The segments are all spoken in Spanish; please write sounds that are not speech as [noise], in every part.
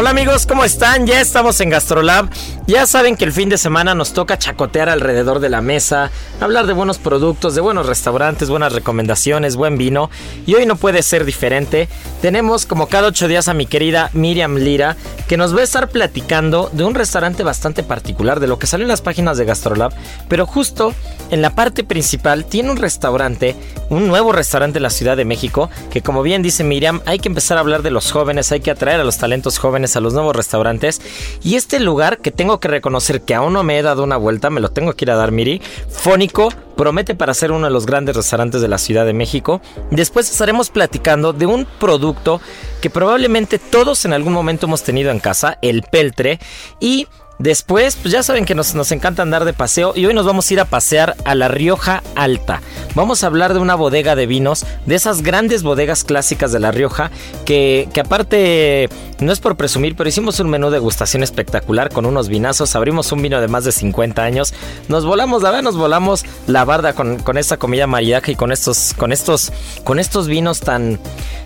Hola amigos, ¿cómo están? Ya estamos en Gastrolab. Ya saben que el fin de semana nos toca chacotear alrededor de la mesa, hablar de buenos productos, de buenos restaurantes, buenas recomendaciones, buen vino. Y hoy no puede ser diferente. Tenemos como cada ocho días a mi querida Miriam Lira, que nos va a estar platicando de un restaurante bastante particular, de lo que sale en las páginas de Gastrolab. Pero justo en la parte principal tiene un restaurante, un nuevo restaurante en la Ciudad de México, que como bien dice Miriam, hay que empezar a hablar de los jóvenes, hay que atraer a los talentos jóvenes a los nuevos restaurantes. Y este lugar que tengo que reconocer que aún no me he dado una vuelta, me lo tengo que ir a dar, Miri. Fónico promete para ser uno de los grandes restaurantes de la Ciudad de México. Después estaremos platicando de un producto que probablemente todos en algún momento hemos tenido en casa, el peltre. Y Después, pues ya saben que nos, nos, encanta andar de paseo y hoy nos vamos a ir a pasear a La Rioja Alta. Vamos a hablar de una bodega de vinos, de esas grandes bodegas clásicas de La Rioja, que, que aparte, no es por presumir, pero hicimos un menú de degustación espectacular con unos vinazos, abrimos un vino de más de 50 años, nos volamos, la verdad, nos volamos la barda con, con esta comida mariaca y con estos, con estos, con estos vinos tan,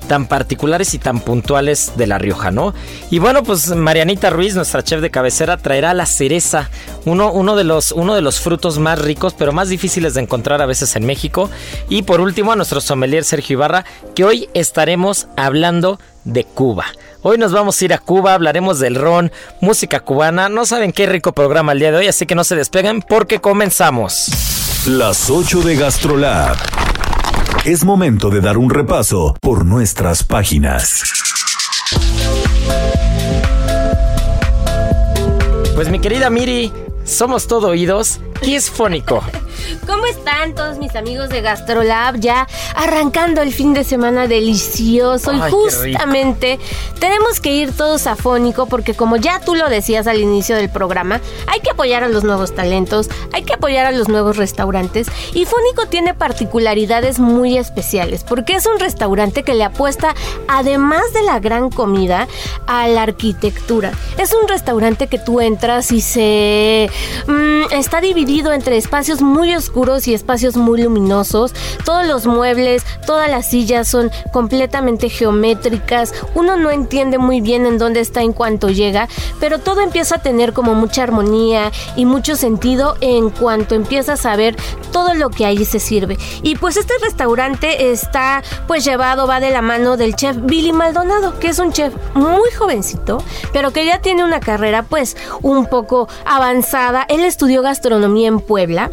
tan particulares y tan puntuales de La Rioja, ¿no? Y bueno, pues Marianita Ruiz, nuestra chef de cabecera, traerá la cereza, uno, uno, de los, uno de los frutos más ricos, pero más difíciles de encontrar a veces en México. Y por último, a nuestro sommelier Sergio Ibarra, que hoy estaremos hablando de Cuba. Hoy nos vamos a ir a Cuba, hablaremos del ron, música cubana. No saben qué rico programa el día de hoy, así que no se despeguen porque comenzamos. Las 8 de Gastrolab. Es momento de dar un repaso por nuestras páginas. Pues mi querida Miri, somos todo oídos. ¿Qué es fónico? ¿Cómo están todos mis amigos de Gastrolab? Ya arrancando el fin de semana delicioso Ay, y justamente tenemos que ir todos a Fónico porque como ya tú lo decías al inicio del programa, hay que apoyar a los nuevos talentos, hay que apoyar a los nuevos restaurantes y Fónico tiene particularidades muy especiales porque es un restaurante que le apuesta además de la gran comida a la arquitectura. Es un restaurante que tú entras y se mm, está dividido entre espacios muy oscuros y espacios muy luminosos. Todos los muebles, todas las sillas son completamente geométricas. Uno no entiende muy bien en dónde está en cuanto llega, pero todo empieza a tener como mucha armonía y mucho sentido en cuanto empiezas a ver todo lo que ahí se sirve. Y pues este restaurante está pues llevado, va de la mano del chef Billy Maldonado, que es un chef muy jovencito, pero que ya tiene una carrera pues un poco avanzada. Él estudió gastronomía en Puebla,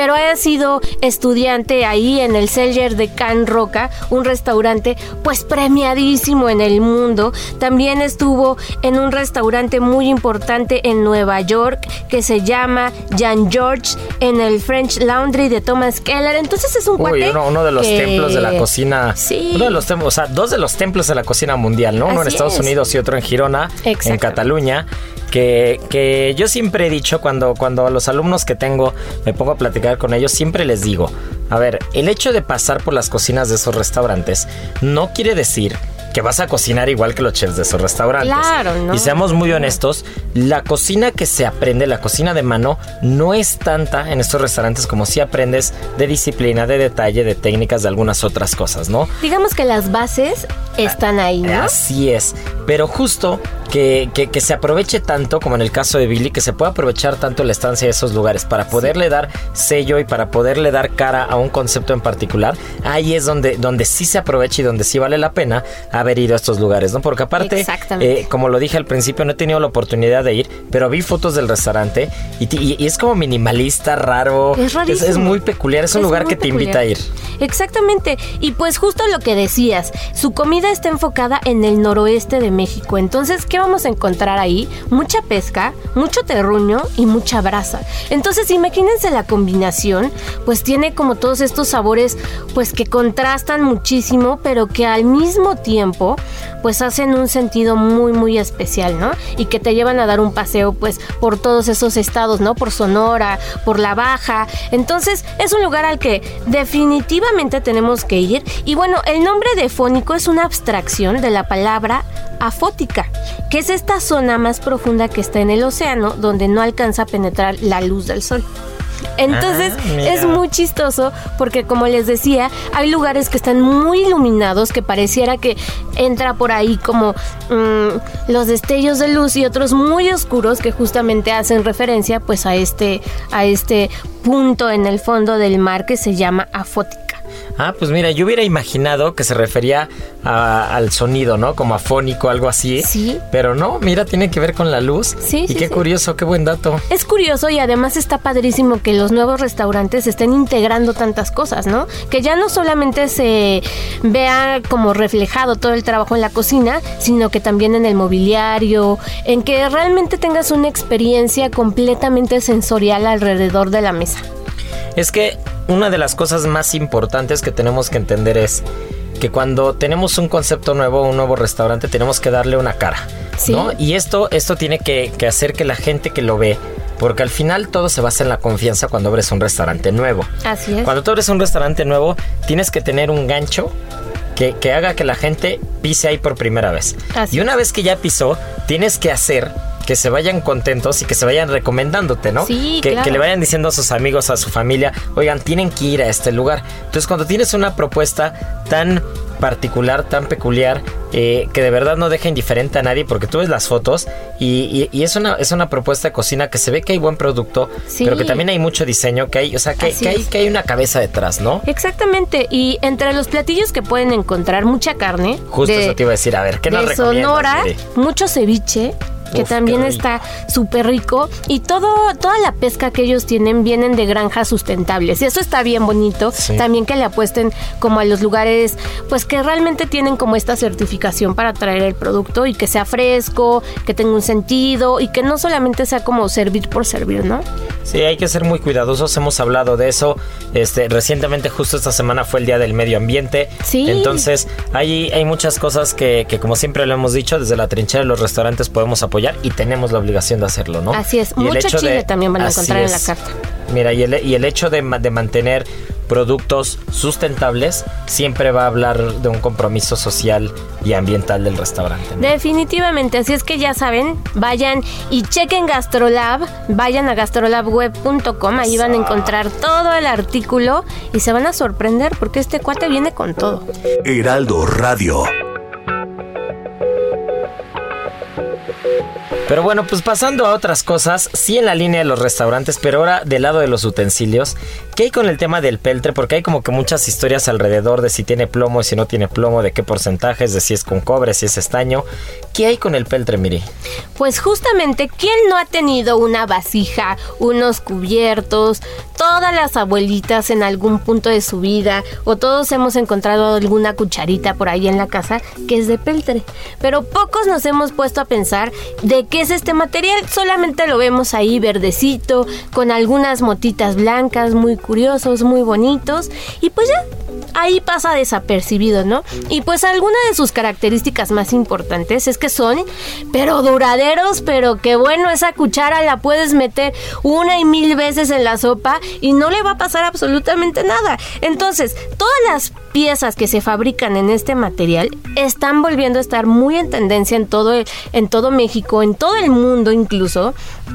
pero ha sido estudiante ahí en el Cellar de Can Roca, un restaurante pues premiadísimo en el mundo. También estuvo en un restaurante muy importante en Nueva York que se llama Jan George en el French Laundry de Thomas Keller. Entonces es un Uy, cuate uno, uno de los que- templos de la cocina. Sí. Uno de los templos, o sea, dos de los templos de la cocina mundial, ¿no? Uno en Así Estados es. Unidos y otro en Girona, en. Cataluña. Que, que yo siempre he dicho cuando, cuando a los alumnos que tengo me pongo a platicar con ellos, siempre les digo, a ver, el hecho de pasar por las cocinas de esos restaurantes no quiere decir que vas a cocinar igual que los chefs de esos restaurantes. Claro, ¿no? Y seamos muy honestos, la cocina que se aprende, la cocina de mano, no es tanta en estos restaurantes como si aprendes de disciplina, de detalle, de técnicas, de algunas otras cosas, ¿no? Digamos que las bases están ahí, ¿no? Así es. Pero justo que, que, que se aproveche tanto, como en el caso de Billy, que se pueda aprovechar tanto la estancia de esos lugares para poderle dar sello y para poderle dar cara a un concepto en particular. Ahí es donde, donde sí se aprovecha y donde sí vale la pena haber ido a estos lugares, ¿no? Porque aparte, eh, como lo dije al principio, no he tenido la oportunidad de ir, pero vi fotos del restaurante y, ti- y- y es como minimalista, raro. Es muy peculiar, es un Es lugar que te invita a ir. Exactamente. Y pues justo lo que decías, su comida está enfocada en el noroeste de México. Entonces, ¿qué vamos a encontrar ahí? Mucha pesca, mucho terruño y mucha brasa. Entonces, imagínense la combinación, pues tiene como todos estos sabores, pues que contrastan muchísimo, pero que al mismo tiempo, pues hacen un sentido muy, muy especial, ¿no? Y que te llevan a dar un paseo, pues, por todos esos estados, ¿no? Por Sonora, por La Baja. Entonces, es un lugar al que definitivamente tenemos que ir. Y bueno, el nombre de Fónico es una abstracción de la palabra afótica, que es esta zona más profunda que está en el océano, donde no alcanza a penetrar la luz del sol. Entonces Ah, es muy chistoso porque como les decía, hay lugares que están muy iluminados que pareciera que entra por ahí como mm, los destellos de luz y otros muy oscuros que justamente hacen referencia pues a este a este punto en el fondo del mar que se llama afótica. Ah, pues mira, yo hubiera imaginado que se refería a- al sonido, ¿no? Como afónico, algo así. Sí. Pero no, mira, tiene que ver con la luz. Sí, Y sí, qué sí. curioso, qué buen dato. Es curioso y además está padrísimo que los nuevos restaurantes estén integrando tantas cosas, ¿no? Que ya no solamente se vea como reflejado todo el trabajo en la cocina, sino que también en el mobiliario, en que realmente tengas una experiencia completamente sensorial alrededor de la mesa. Es que una de las cosas más importantes que tenemos que entender es que cuando tenemos un concepto nuevo, un nuevo restaurante, tenemos que darle una cara. Sí. ¿no? Y esto, esto tiene que, que hacer que la gente que lo ve, porque al final todo se basa en la confianza cuando abres un restaurante nuevo. Así es. Cuando tú abres un restaurante nuevo, tienes que tener un gancho que, que haga que la gente pise ahí por primera vez. Así y una vez que ya pisó, tienes que hacer que se vayan contentos y que se vayan recomendándote, ¿no? Sí, que, claro. que le vayan diciendo a sus amigos, a su familia, oigan, tienen que ir a este lugar. Entonces, cuando tienes una propuesta tan particular, tan peculiar, eh, que de verdad no deja indiferente a nadie, porque tú ves las fotos y, y- y es, una, es una propuesta de cocina que se ve que hay buen producto, Sí. pero que también hay mucho diseño, que hay, o sea, que, que hay, es. que hay una cabeza detrás, ¿no? Exactamente, y entre los platillos que pueden encontrar mucha carne, Justo de- eso te iba a decir, a ver, ¿qué nos de recomiendas? Sonora, mucho ceviche que Uf, también está súper rico y todo toda la pesca que ellos tienen vienen de granjas sustentables y eso está bien bonito Sí. también que le apuesten como a los lugares pues que realmente tienen como esta certificación para traer el producto y que sea fresco que tenga un sentido y que no solamente sea como servir por servir no Sí, hay que ser muy cuidadosos, hemos hablado de eso. Este, recientemente, justo esta semana fue el Día del Medio Ambiente. Sí. Entonces, hay, hay muchas cosas que, que, como siempre lo hemos dicho, desde la trinchera de los restaurantes podemos apoyar y tenemos la obligación de hacerlo, ¿no? Así es. Y Mucho hecho chile también van a encontrar en la carta. Mira, y el, y el hecho de, de mantener productos sustentables siempre va a hablar de un compromiso social y ambiental del restaurante. ¿no? Definitivamente, así es que ya saben, vayan y chequen Gastrolab, vayan a gastrolabweb.com, ahí van a encontrar todo el artículo y se van a sorprender porque este cuate viene con todo. Heraldo Radio. Pero bueno, pues pasando a otras cosas, sí en la línea de los restaurantes, pero ahora del lado de los utensilios, ¿qué hay con el tema del peltre? Porque hay como que muchas historias alrededor de si tiene plomo y si no tiene plomo, de qué porcentajes, de si es con cobre, si es estaño. ¿Qué hay con el peltre, Miri? Pues justamente, ¿quién no ha tenido una vasija, unos cubiertos? Todas las abuelitas en algún punto de su vida, o todos hemos encontrado alguna cucharita por ahí en la casa que es de peltre. Pero pocos nos hemos puesto a pensar de qué es este material. Solamente lo vemos ahí verdecito, con algunas motitas blancas, muy curiosos, muy bonitos. Y pues ya, ahí pasa desapercibido, ¿no? Y pues alguna de sus características más importantes es que son, pero duraderos, pero que bueno, esa cuchara la puedes meter una y mil veces en la sopa y no le va a pasar absolutamente nada. Entonces, todas las piezas que se fabrican en este material están volviendo a estar muy en tendencia en todo, el- en todo México, en todo el mundo incluso,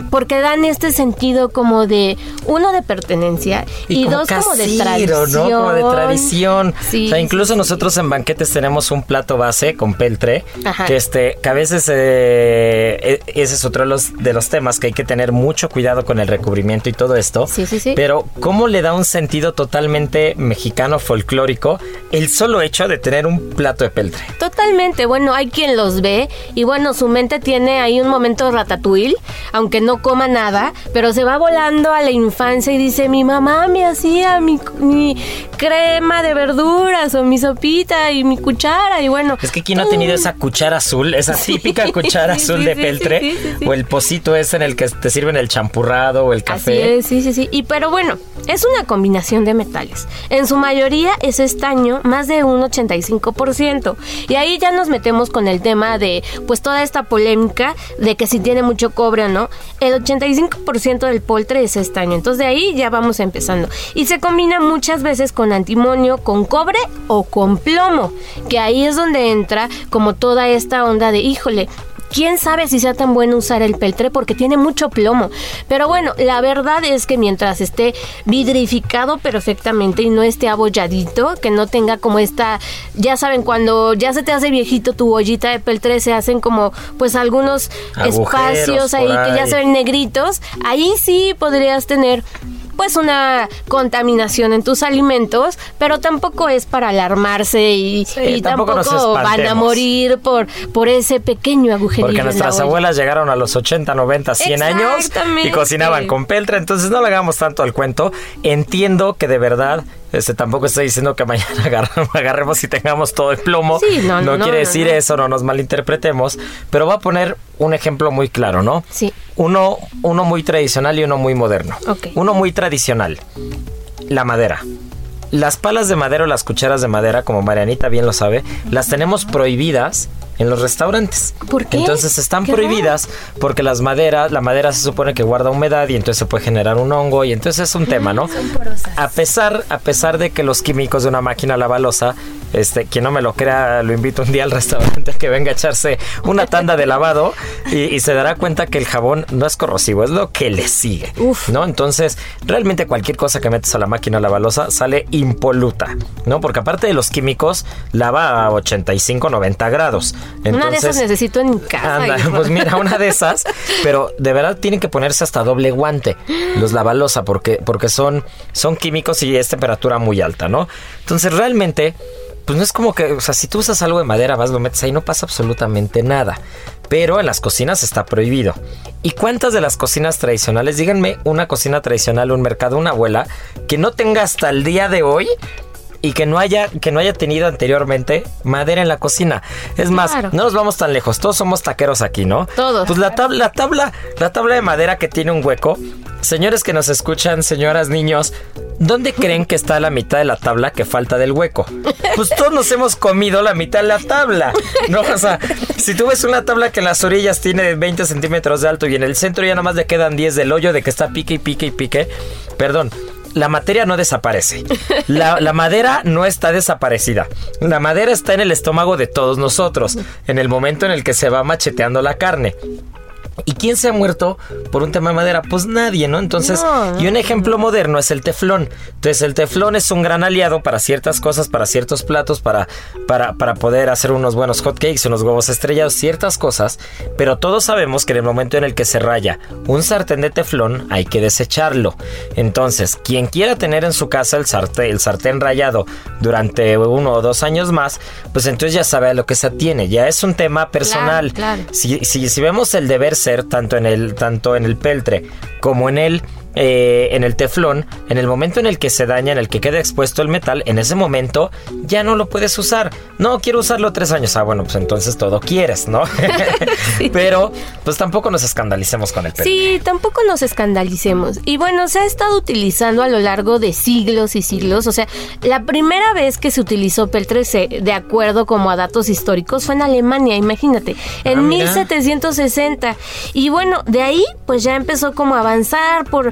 porque dan este sentido como de, uno, de pertenencia y, como dos, como de tradición. ¿no? Como de combinación. Sí, o sea, incluso sí. nosotros en banquetes tenemos un plato base con peltre, Ajá. que este, que a veces eh, e- ese es otro de los, de los temas que hay que tener mucho cuidado con el recubrimiento y todo esto. Sí, sí, sí. Pero cómo le da un sentido totalmente mexicano folclórico el solo hecho de tener un plato de peltre. Totalmente, bueno, hay quien los ve y bueno, su mente tiene ahí un momento ratatouille, aunque no coma nada, pero se va volando a la infancia y dice, mi mamá me hacía mi, mi crema de verduras o mi sopita y mi cuchara y bueno. Es que quién no ha tenido esa cuchara azul, esa típica [laughs] cuchara sí, azul sí, de peltre, o el pocito ese en el que te sirven el champurrado o el Así café. es, sí, sí, sí. Y pero bueno, es una combinación de metales. En su mayoría es más de un 85%. Y ahí ya nos metemos con el tema de, pues, toda esta polémica de que si tiene mucho cobre o no. El 85% del poltre es estaño. Entonces de ahí ya vamos empezando. Y se combina muchas veces con antimonio, con cobre o con plomo. Que ahí es donde entra como toda esta onda de, híjole, quién sabe si sea tan bueno usar el peltre porque tiene mucho plomo. Pero bueno, la verdad es que mientras esté vidrificado perfectamente y no esté abolladito, que no tenga como esta, ya saben, cuando ya se te hace viejito tu ollita de peltre, se hacen como pues algunos Agujeros espacios ahí por que ya ahí. se ven negritos. Ahí sí podrías tener pues una contaminación en tus alimentos, pero tampoco es para alarmarse y, Sí, y tampoco van a morir por, por ese pequeño agujerito. Porque nuestras abuelas llegaron a los 80, 90, 100 años y cocinaban con peltre, entonces no le hagamos tanto al cuento. Entiendo que de verdad, este tampoco estoy diciendo que mañana [laughs] agarremos y tengamos todo el plomo. Sí, no, no, no, quiere decir no. eso, no nos malinterpretemos, pero voy a poner un ejemplo muy claro, ¿no? Sí. Uno, uno muy tradicional y uno muy moderno. Ok. Uno muy tradicional, la madera. Las palas de madera o las cucharas de madera, como Marianita bien lo sabe, las tenemos prohibidas en los restaurantes. ¿Por qué? Entonces están Qué prohibidas porque las maderas, la madera se supone que guarda humedad y entonces se puede generar un hongo y entonces es un tema, ¿no? A pesar, a pesar de que los químicos de una máquina lavalosa, este, quien no me lo crea, lo invito un día al restaurante a que venga a echarse una tanda de lavado y, y se dará cuenta que el jabón no es corrosivo, es lo que le sigue, Uf. ¿no? Entonces, realmente cualquier cosa que metes a la máquina lavalosa sale impoluta, ¿no? Porque aparte de los químicos, lava a 85, 90 grados. Una de esas necesito en casa. Anda, pues mira, una de esas, pero de verdad tienen que ponerse hasta doble guante los lavalosa porque, porque son, son químicos y es temperatura muy alta, ¿no? Entonces realmente, pues no es como que, o sea, si tú usas algo de madera, vas, lo metes ahí, no pasa absolutamente nada. Pero en las cocinas está prohibido. ¿Y cuántas de las cocinas tradicionales, díganme una cocina tradicional, un mercado, una abuela, que no tenga hasta el día de hoy y que no haya que no haya tenido anteriormente madera en la cocina. Es más, Claro. no nos vamos tan lejos, todos somos taqueros aquí, ¿no? Todos. Pues la tabla, la tabla, la tabla de madera que tiene un hueco. Señores que nos escuchan, señoras, niños, ¿dónde creen que está la mitad de la tabla que falta del hueco? Pues todos nos hemos comido la mitad de la tabla, ¿no? O sea, si tú ves una tabla que en las orillas tiene 20 centímetros de alto y en el centro ya nada más le quedan 10 del hoyo de que está pique y pique y pique, perdón, la materia no desaparece. La, madera no está desaparecida. La madera está en el estómago de todos nosotros, en el momento en el que se va macheteando la carne. ¿Y quién se ha muerto por un tema de madera? Pues nadie, ¿no? Entonces, No, y un ejemplo moderno es el teflón. Entonces, el teflón es un gran aliado para ciertas cosas, para ciertos platos, para, para, para poder hacer unos buenos hotcakes, unos huevos estrellados, ciertas cosas. Pero todos sabemos que en el momento en el que se raya un sartén de teflón, hay que desecharlo. Entonces, quien quiera tener en su casa el sartén, el sartén rayado durante uno o dos años más, pues entonces ya sabe a lo que se atiene. Ya es un tema personal. claro. Si, si, si vemos el deber tanto en el, tanto en el peltre como en el, eh, en el teflón, en el momento en el que se daña, en el que queda expuesto el metal, en ese momento ya no lo puedes usar. No, quiero usarlo tres años. Ah, bueno, pues entonces todo quieres, ¿no? [laughs] [laughs] Pero pues tampoco nos escandalicemos con el peltre. Sí, tampoco nos escandalicemos. Y bueno, se ha estado utilizando a lo largo de siglos y siglos. O sea, la primera vez que se utilizó peltre, de acuerdo como a datos históricos, fue en Alemania, imagínate, en Ah, mira. 1760. Y bueno, de ahí pues ya empezó como a avanzar por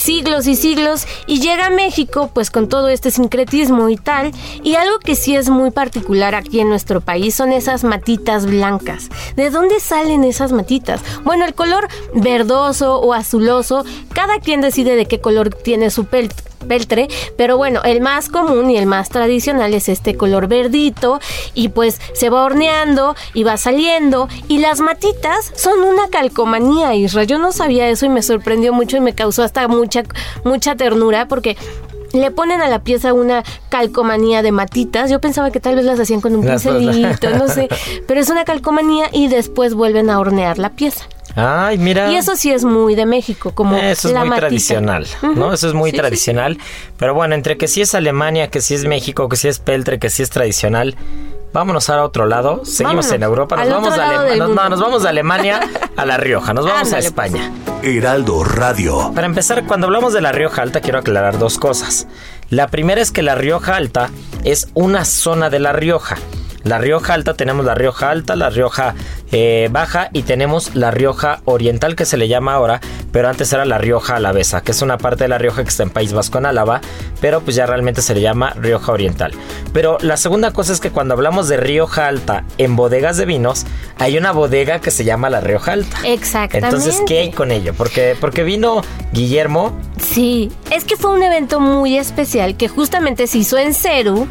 siglos y siglos y llega a México pues con todo este sincretismo y tal y algo que sí es muy particular aquí en nuestro país son esas matitas blancas. ¿De dónde salen esas matitas? Bueno, el color verdoso o azuloso, cada quien decide de qué color tiene su pel- peltre, pero bueno, el más común y el más tradicional es este color verdito y pues se va horneando y va saliendo y las matitas son una calcomanía, Isra. Yo no sabía eso y me sorprendió mucho y me causó hasta mucha mucha ternura porque le ponen a la pieza una calcomanía de matitas. Yo pensaba que tal vez las hacían con un pincelito, no sé, [laughs] pero es una calcomanía y después vuelven a hornear la pieza. Ay, mira. Y eso sí es muy de México, como Eso es muy tradicional, ¿no? Eso es muy tradicional. Pero bueno, entre que sí es Alemania, que sí es México, que sí es Peltre, que sí es tradicional, Vámonos a otro lado. Seguimos en Europa. Nos vamos, a nos, vamos de Alemania a La Rioja. Nos vamos a pues. España. Heraldo Radio. Para empezar, cuando hablamos de La Rioja Alta, quiero aclarar dos cosas. La primera es que La Rioja Alta es una zona de La Rioja. La Rioja Alta tenemos la Rioja Alta, la Rioja eh, Baja y tenemos la Rioja Oriental que se le llama ahora, pero antes era la Rioja Alavesa, que es una parte de la Rioja que está en País Vasco en Álava, pero pues ya realmente se le llama Rioja Oriental. Pero la segunda cosa es que cuando hablamos de Rioja Alta en bodegas de vinos, hay una bodega que se llama la Rioja Alta. Exactamente. Entonces, ¿qué hay con ello? Porque, porque vino Guillermo. Sí, es que fue un evento muy especial que justamente se hizo en Ceru,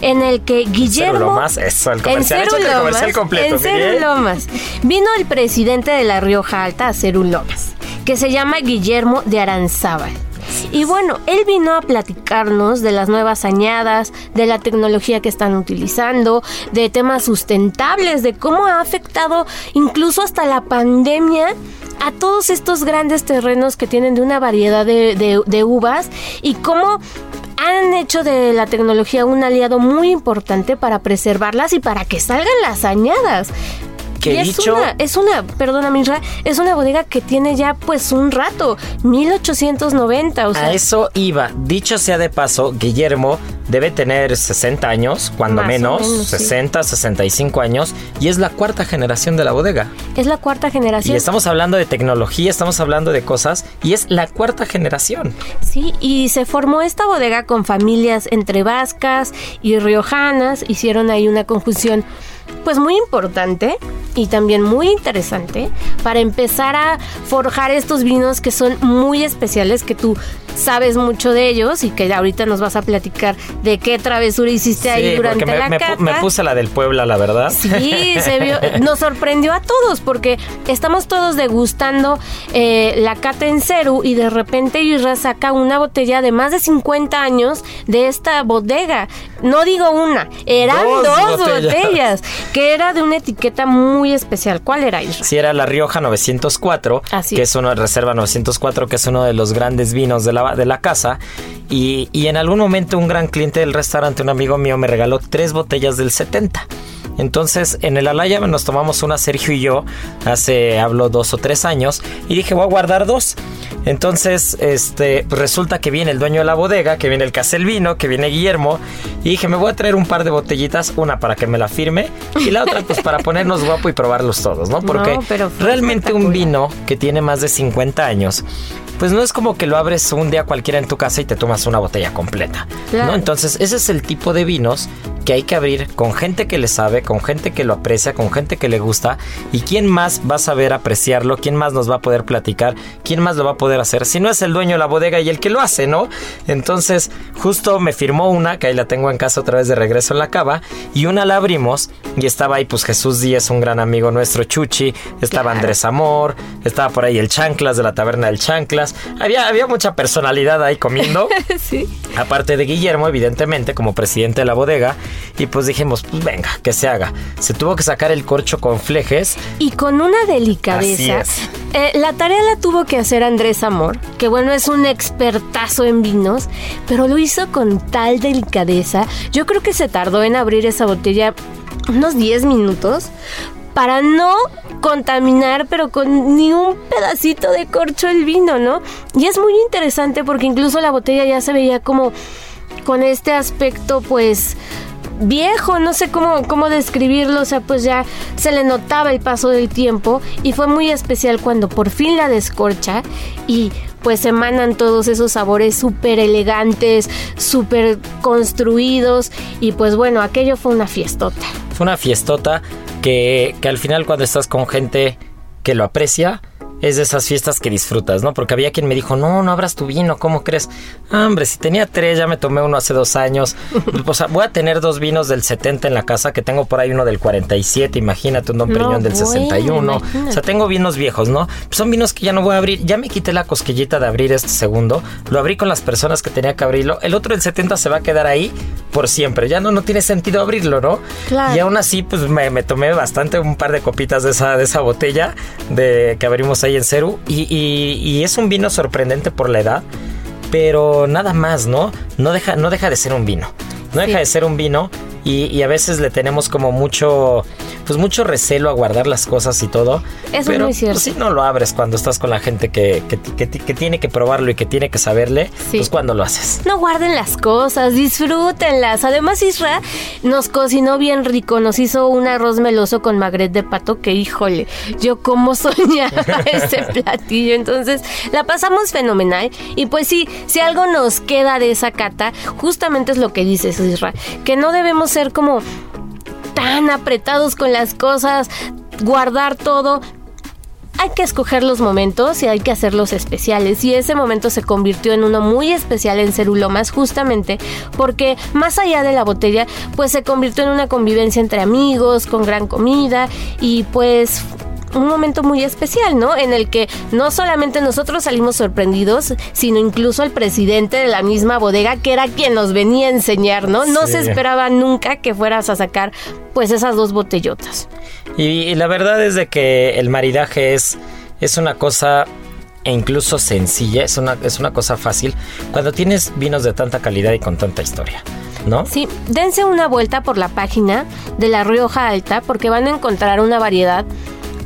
en el que Guillermo... Eso, el comercial. En el comercial completo. En Lomas. Vino el presidente de La Rioja Alta a hacer un Lomas, que se llama Guillermo de Aranzábal. Y bueno, él vino a platicarnos de las nuevas añadas, de la tecnología que están utilizando, de temas sustentables, de cómo ha afectado incluso hasta la pandemia a todos estos grandes terrenos que tienen de una variedad de, de uvas y cómo han hecho de la tecnología un aliado muy importante para preservarlas y para que salgan las añadas. Que es una, es una, perdona Misra, es una bodega que tiene ya pues un rato, 1890. O sea. A eso iba. Dicho sea de paso, Guillermo debe tener 60 años, cuando menos, 60, 65 años, y es la cuarta generación de la bodega. Es la cuarta generación. Y estamos hablando de tecnología, estamos hablando de cosas, y es la cuarta generación. Sí, y se formó esta bodega con familias entre vascas y riojanas, hicieron ahí una conjunción pues muy importante y también muy interesante para empezar a forjar estos vinos que son muy especiales que tú sabes mucho de ellos y que ahorita nos vas a platicar de qué travesura hiciste ahí durante me, la me, me puse la del Puebla, la verdad. Sí, se vio, [laughs] nos sorprendió a todos porque estamos todos degustando eh, la cata en Ceru y de repente Isra saca una botella de más de 50 años de esta bodega. No digo una, eran dos, botellas. Que era de una etiqueta muy especial. ¿Cuál era Isra? Sí, era la Rioja 904, que es una reserva 904, que es uno de los grandes vinos de la de la casa y, y en algún momento un gran cliente del restaurante, un amigo mío, me regaló tres botellas del 70. Entonces en el Alaya nos tomamos una Sergio y yo hace, hablo, dos o tres años y dije voy a guardar dos. Entonces este, pues resulta que viene el dueño de la bodega, que viene el Caselvino, que viene Guillermo y dije me voy a traer un par de botellitas, una para que me la firme y la otra pues para ponernos guapo y probarlos todos, ¿no? [laughs] Porque realmente un vino que tiene más de 50 años pues no es como que lo abres un día cualquiera en tu casa y te tomas una botella completa. ¿no? Entonces, ese es el tipo de vinos que hay que abrir con gente que le sabe, con gente que lo aprecia, con gente que le gusta. ¿Y quién más va a saber apreciarlo? ¿Quién más nos va a poder platicar? ¿Quién más lo va a poder hacer? Si no es el dueño de la bodega y el que lo hace, ¿no? Entonces, justo me firmó una, que ahí la tengo en casa otra vez de regreso en la cava, y una la abrimos y estaba ahí pues Jesús Díaz, un gran amigo nuestro, Chuchi, estaba Andrés Amor, estaba por ahí el Chanclas de la taberna del Chanclas. Había, había mucha personalidad ahí comiendo. [laughs] sí. Aparte de Guillermo, evidentemente, como presidente de la bodega. Y pues dijimos, pues venga, que se haga. Se tuvo que sacar el corcho con flejes. Y con una delicadeza. Eh, la tarea la tuvo que hacer Andrés Amor, que bueno, es un expertazo en vinos, pero lo hizo con tal delicadeza. Yo creo que se tardó en abrir esa botella unos 10 minutos para no contaminar, pero con ni un pedacito de corcho el vino, ¿no? Y es muy interesante porque incluso la botella ya se veía como con este aspecto, pues viejo, no sé cómo, cómo describirlo, o sea, pues ya se le notaba el paso del tiempo y fue muy especial cuando por fin la descorcha y pues emanan todos esos sabores súper elegantes, súper construidos y pues bueno, aquello fue una fiestota. Fue una fiestota que, que al final cuando estás con gente que lo aprecia, es de esas fiestas que disfrutas, ¿no? Porque había quien me dijo, no, no abras tu vino, ¿cómo crees? Ah, hombre, si tenía tres, ya me tomé uno hace dos años. [laughs] o sea, voy a tener dos vinos del 70 en la casa, que tengo por ahí uno del 47, imagínate, un Don Periñón del 61. O sea, tengo vinos viejos, ¿no? son vinos que ya no voy a abrir. Ya me quité la cosquillita de abrir este segundo. Lo abrí con las personas que tenía que abrirlo. El otro del 70 se va a quedar ahí por siempre. Ya no, no tiene sentido abrirlo, ¿no? Claro. Y aún así, pues me, me tomé bastante, un par de copitas de esa, de esa botella de, que abrimos en Ceru. Y, es un vino sorprendente por la edad, pero nada más, ¿no? No deja, no deja de ser un vino. No deja de ser un vino y, a veces le tenemos como mucho pues mucho recelo a guardar las cosas y todo. Eso es muy cierto. si no lo abres cuando estás con la gente que, que, tiene que probarlo y que tiene que saberle, pues cuando lo haces. No guarden las cosas, disfrútenlas. Además, Isra nos cocinó bien rico, nos hizo un arroz meloso con magret de pato que, híjole, yo como [laughs] soñaba ese platillo. Entonces, la pasamos fenomenal. Y pues sí, si algo nos queda de esa cata, justamente es lo que dices, Isra, que no debemos ser como tan apretados con las cosas, guardar todo. Hay que escoger los momentos y hay que hacerlos especiales. Y ese momento se convirtió en uno muy especial en Cerulomas, justamente porque más allá de la botella, pues se convirtió en una convivencia entre amigos, con gran comida y pues un momento muy especial, ¿no? En el que no solamente nosotros salimos sorprendidos, sino incluso el presidente de la misma bodega, que era quien nos venía a enseñar, ¿no? No se esperaba nunca que fueras a sacar, pues, esas dos botellotas. Y, la verdad es de que el maridaje es, es una cosa e incluso sencilla, es una, es una cosa fácil cuando tienes vinos de tanta calidad y con tanta historia. ¿No? Sí, dense una vuelta por la página de La Rioja Alta porque van a encontrar una variedad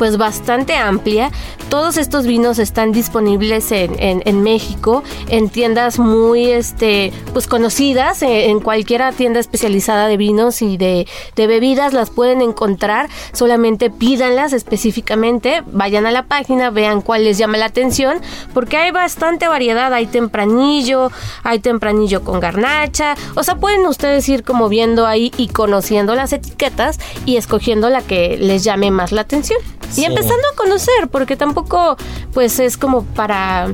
pues bastante amplia. Todos estos vinos están disponibles en, México, en tiendas muy este, pues conocidas, eh, en, cualquier tienda especializada de vinos y de, bebidas las pueden encontrar. Solamente pídanlas específicamente, vayan a la página, vean cuál les llama la atención, porque hay bastante variedad. Hay tempranillo, hay tempranillo con garnacha. O sea, pueden ustedes ir como viendo ahí y conociendo las etiquetas y escogiendo la que les llame más la atención. Y empezando a conocer, porque tampoco pues es como para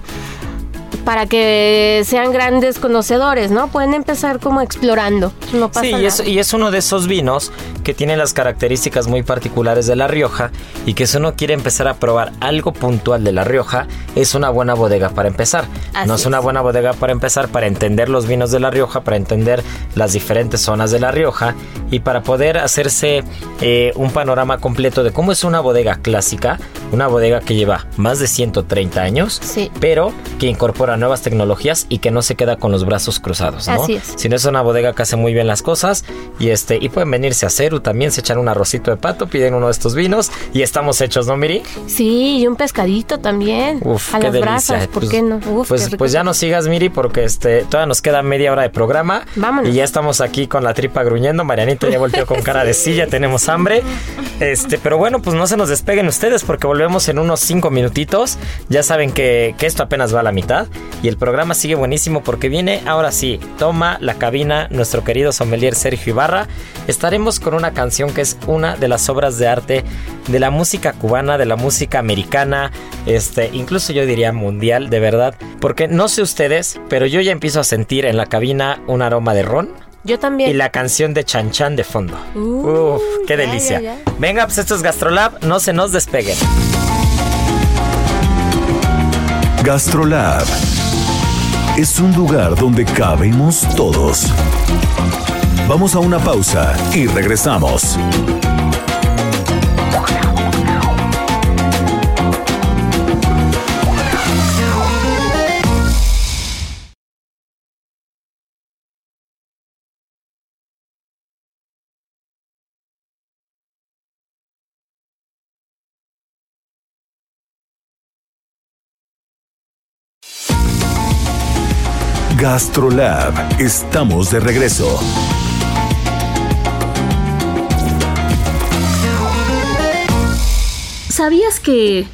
para que sean grandes conocedores, ¿no? Pueden empezar como explorando. No pasa sí, y es, y es, uno de esos vinos que tiene las características muy particulares de La Rioja y que si uno quiere empezar a probar algo puntual de La Rioja, es una buena bodega para empezar. no es, una buena bodega para empezar para entender los vinos de La Rioja, para entender las diferentes zonas de La Rioja y para poder hacerse eh, un panorama completo de cómo es una bodega clásica, una bodega que lleva más de 130 años, pero que incorpora nuevas tecnologías y que no se queda con los brazos cruzados, ¿no? Así es. Sino es una bodega que hace muy bien las cosas y este y pueden venirse a Ceru también, se echan un arrocito de pato, piden uno de estos vinos y estamos hechos, ¿no, Miri? Sí, y un pescadito también. Uf, a las brasas, ¿por pues, qué no? pues, pues ya no sigas, Miri, porque este todavía nos queda media hora de programa. Vámonos. Y ya estamos aquí con la tripa gruñendo. Marianita ya volteó con [laughs] cara de silla, tenemos hambre. Este, pero bueno, pues no se nos despeguen ustedes porque volvemos en unos cinco minutitos. Ya saben que, que esto apenas va a la mitad. Y el programa sigue buenísimo porque viene ahora sí, toma la cabina nuestro querido sommelier Sergio Ibarra. Estaremos con una canción que es una de las obras de arte de la música cubana, de la música americana, este, incluso yo diría mundial, de verdad. Porque no sé ustedes, pero yo ya empiezo a sentir en la cabina un aroma de ron. Yo también. Y la canción de Chan Chan de fondo. Uf, qué delicia. Venga, pues esto es Gastrolab, no se nos despeguen. Gastrolab es un lugar donde cabemos todos. Vamos a una pausa y regresamos. Gastrolab. Estamos de regreso. ¿Sabías que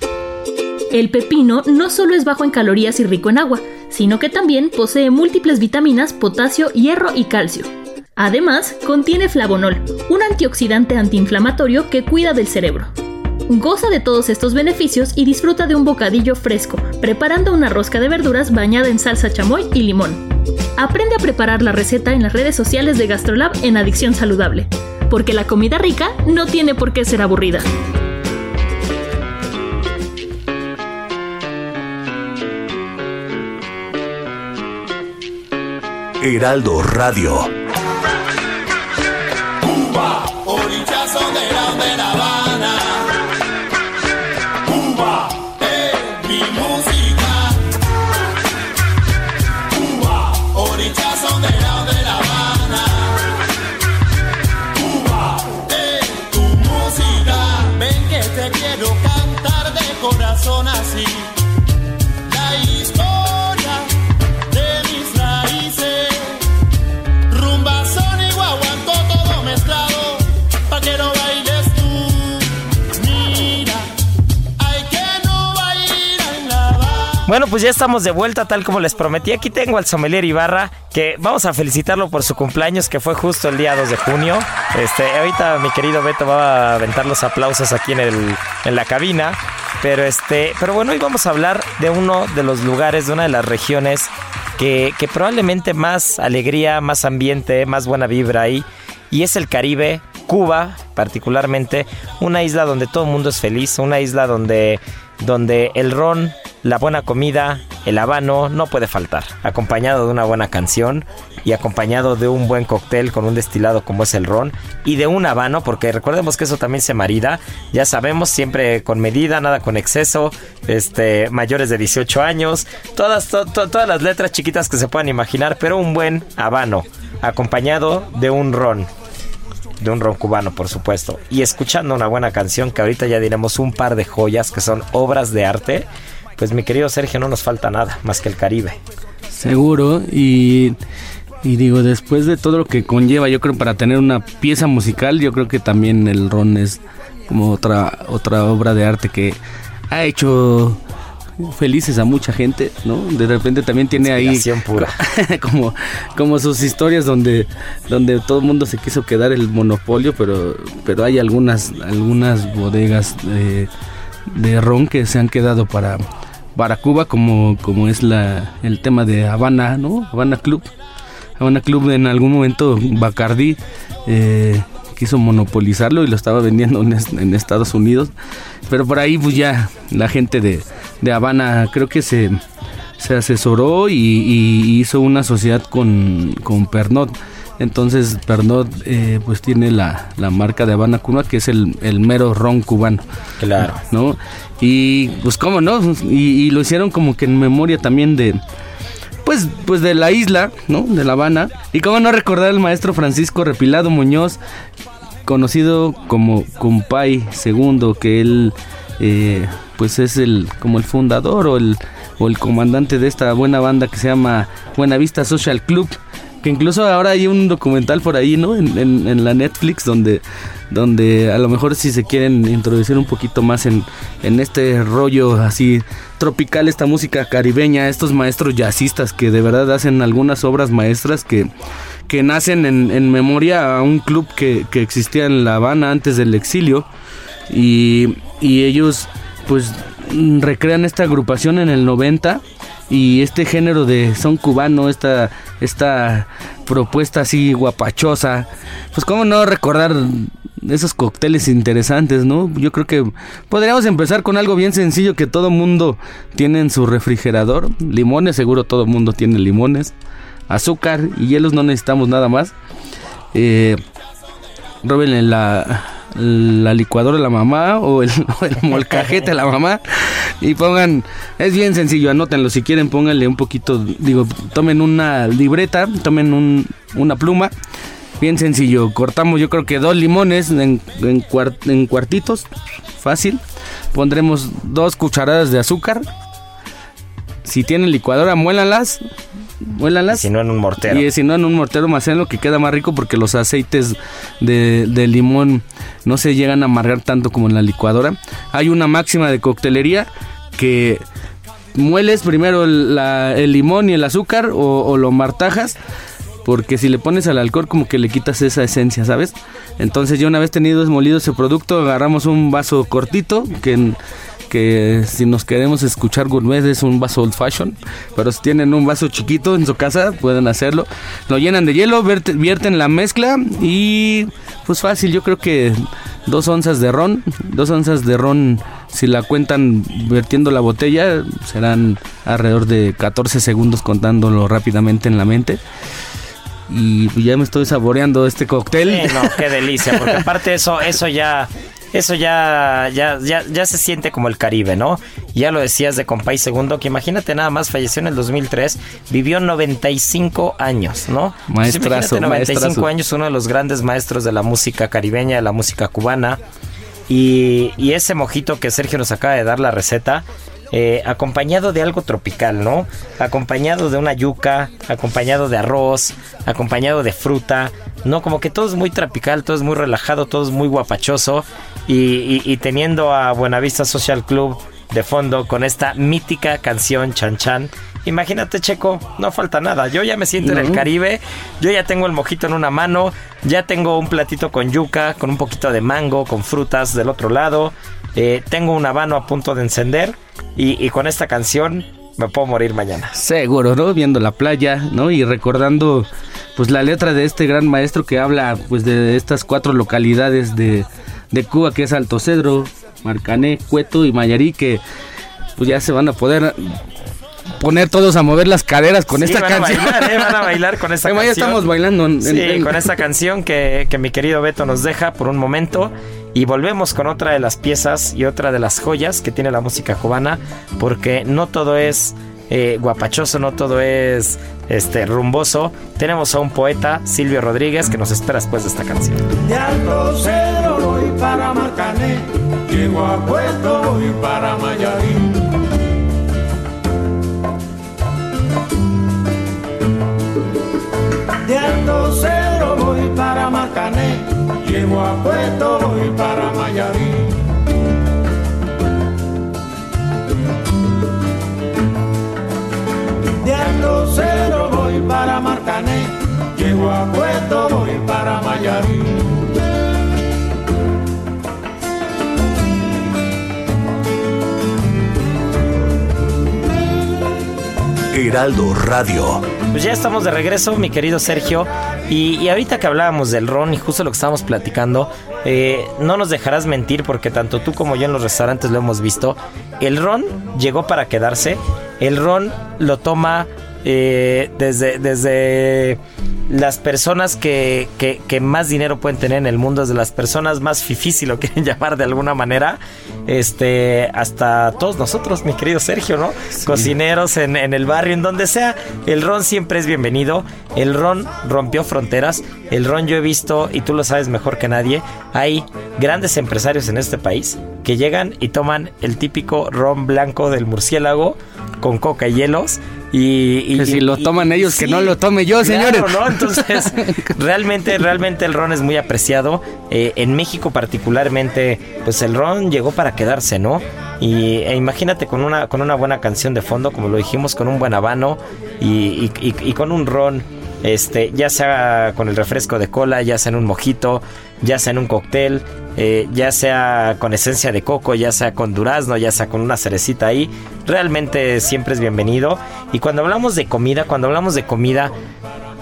el pepino no solo es bajo en calorías y rico en agua, sino que también posee múltiples vitaminas, potasio, hierro y calcio? Además, contiene flavonol, un antioxidante antiinflamatorio que cuida del cerebro. Goza de todos estos beneficios y disfruta de un bocadillo fresco, preparando una rosca de verduras bañada en salsa chamoy y limón. Aprende a preparar la receta en las redes sociales de GastroLab en Adicción Saludable, porque la comida rica no tiene por qué ser aburrida. Heraldo Radio. Bueno, pues ya estamos de vuelta, tal como les prometí. Aquí tengo al sommelier Ibarra, que vamos a felicitarlo por su cumpleaños, que fue justo el día 2 de junio. Este, ahorita mi querido Beto va a aventar los aplausos aquí en, el, en la cabina. Pero, este, pero bueno, hoy vamos a hablar de uno de los lugares, de una de las regiones que, probablemente más alegría, más ambiente, más buena vibra hay. Y es el Caribe, Cuba particularmente, una isla donde todo el mundo es feliz, una isla donde, donde el ron, la buena comida, el habano no puede faltar, acompañado de una buena canción y acompañado de un buen cóctel con un destilado como es el ron y de un habano, porque recordemos que eso también se marida, ya sabemos, siempre con medida, nada con exceso, este, mayores de 18 años, todas, to- to- todas las letras chiquitas que se puedan imaginar, pero un buen habano, acompañado de un ron de un ron cubano, por supuesto, y escuchando una buena canción que ahorita ya diremos un par de joyas que son obras de arte, pues mi querido Sergio no nos falta nada más que el Caribe. Seguro, y, y digo, después de todo lo que conlleva, yo creo para tener una pieza musical, yo creo que también el ron es como otra, otra obra de arte que ha hecho felices a mucha gente, ¿no? De repente también tiene ahí pura. [laughs] como, como sus historias donde, donde todo el mundo se quiso quedar el monopolio, pero, pero hay algunas, algunas bodegas de, de ron que se han quedado para, para Cuba, como, como es la, el tema de Habana, ¿no? Habana Club. Habana Club en algún momento Bacardi eh, quiso monopolizarlo y lo estaba vendiendo en, en Estados Unidos. Pero por ahí pues ya la gente de, de Habana creo que se, se asesoró y, y hizo una sociedad con, con Pernod. Entonces Pernod eh, pues tiene la, la marca de Habana Cuba que es el, el mero ron cubano. Claro. ¿no? Y pues cómo no, y, y lo hicieron como que en memoria también de pues pues de la isla, ¿no? De La Habana. Y cómo no recordar al maestro Francisco Repilado Muñoz, conocido como Compay II, que él eh, pues es el como el fundador o el o el comandante de esta buena banda que se llama Buenavista Social Club. Que incluso ahora hay un documental por ahí, ¿no? En, la Netflix donde, donde a lo mejor si se quieren introducir un poquito más en, en este rollo así tropical, esta música caribeña, estos maestros jazzistas que de verdad hacen algunas obras maestras que, que nacen en, en memoria a un club que, que existía en La Habana antes del exilio y, y ellos pues recrean esta agrupación en el 90 y este género de son cubano, esta, esta propuesta así guapachosa, pues cómo no recordar esos cócteles interesantes, ¿no? Yo creo que podríamos empezar con algo bien sencillo que todo mundo tiene en su refrigerador, limones, seguro todo mundo tiene limones, azúcar y hielos, no necesitamos nada más. Eh, la, la licuadora a la mamá o el, [laughs] molcajete a la mamá. Y pongan, es bien sencillo, anótenlo. Si quieren, pónganle un poquito, digo, tomen una libreta, tomen un- una pluma, bien sencillo, cortamos yo creo que dos limones en, en cuartitos, fácil, pondremos dos cucharadas de azúcar, si tienen licuadora, muélanlas, muélanlas. Si no en un mortero. Y si no, en un mortero lo que queda más rico porque los aceites de, de limón no se llegan a amargar tanto como en la licuadora. Hay una máxima de coctelería que mueles primero el, la- el limón y el azúcar o, o lo martajas porque si le pones al alcohol como que le quitas esa esencia, ¿sabes? Entonces ya una vez tenido desmolido ese producto, agarramos un vaso cortito que que si nos queremos escuchar gourmet es un vaso old fashion, pero si tienen un vaso chiquito en su casa pueden hacerlo. Lo llenan de hielo, vierte- vierten la mezcla y pues fácil, yo creo que dos onzas de ron, dos onzas de ron si la cuentan vertiendo la botella serán alrededor de 14 segundos contándolo rápidamente en la mente. Y pues ya me estoy saboreando este cóctel. Sí, no, qué delicia, porque [laughs] aparte eso, eso ya, eso ya, ya, ya, ya se siente como el Caribe, ¿no? Ya lo decías de Compay Segundo, que imagínate nada más, falleció en el 2003, vivió 95 años, ¿no? Entonces, Maestrazo, imagínate 95 maestrazo. años, uno de los grandes maestros de la música caribeña, de la música cubana. Y, y ese mojito que Sergio nos acaba de dar la receta, eh, acompañado de algo tropical, ¿no? Acompañado de una yuca, acompañado de arroz, acompañado de fruta, ¿no? Como que todo es muy tropical, todo es muy relajado, todo es muy guapachoso. Y, y- y teniendo a Buenavista Social Club de fondo con esta mítica canción Chan Chan. Imagínate, Checo, no falta nada. Yo ya me siento en el. Caribe, yo ya tengo el mojito en una mano, ya tengo un platito con yuca, con un poquito de mango, con frutas del otro lado. eh, tengo un habano a punto de encender y, y con esta canción me puedo morir mañana. Seguro, ¿no? Viendo la playa, ¿no? Y recordando pues la letra de este gran maestro que habla pues de estas cuatro localidades de, de Cuba que es Alto Cedro, Marcané, Cueto y Mayarí que pues ya se van a poder poner todos a mover las caderas con Sí, esta van canción. A bailar, eh, van a [laughs] bailar con esta Además, ya canción. estamos bailando en- Sí, en- con esta canción que, que mi querido Beto nos deja por un momento. Y volvemos con otra de las piezas y otra de las joyas que tiene la música cubana. Porque no todo es eh, guapachoso, no todo es este rumboso. Tenemos a un poeta, Silvio Rodríguez, que nos espera después de esta canción. De Alto voy para llego a para Mayarín. De Alto voy para llego a a Puerto voy para Mayarín. Heraldo Radio. Pues ya estamos de regreso, mi querido Sergio. Y, y ahorita que hablábamos del ron y justo lo que estábamos platicando, eh, no nos dejarás mentir porque tanto tú como yo en los restaurantes lo hemos visto. El ron llegó para quedarse. El ron lo toma eh, desde, desde las personas que, que- que más dinero pueden tener en el mundo, desde las personas más fifís, si lo [laughs] quieren llamar de alguna manera, este, hasta todos nosotros, mi querido Sergio, ¿no? Cocineros en, en el barrio, en donde sea, el ron siempre es bienvenido. El ron rompió fronteras. El ron yo he visto, y tú lo sabes mejor que nadie, hay grandes empresarios en este país que llegan y toman el típico ron blanco del murciélago con coca y hielos. Y, y- Que si y- lo toman ellos, que no lo tome yo, Claro, señores. ¿no? Entonces, [laughs] realmente, realmente el ron es muy apreciado. Eh, en México particularmente, pues el ron llegó para quedarse, ¿no? Y e imagínate con una, con una buena canción de fondo, como lo dijimos, con un buen habano y, y- y- y con un ron, este, ya sea con el refresco de cola, ya sea en un mojito, ya sea en un cóctel, eh, ya sea con esencia de coco, ya sea con durazno, ya sea con una cerecita ahí, realmente siempre es bienvenido. Y cuando hablamos de comida, cuando hablamos de comida,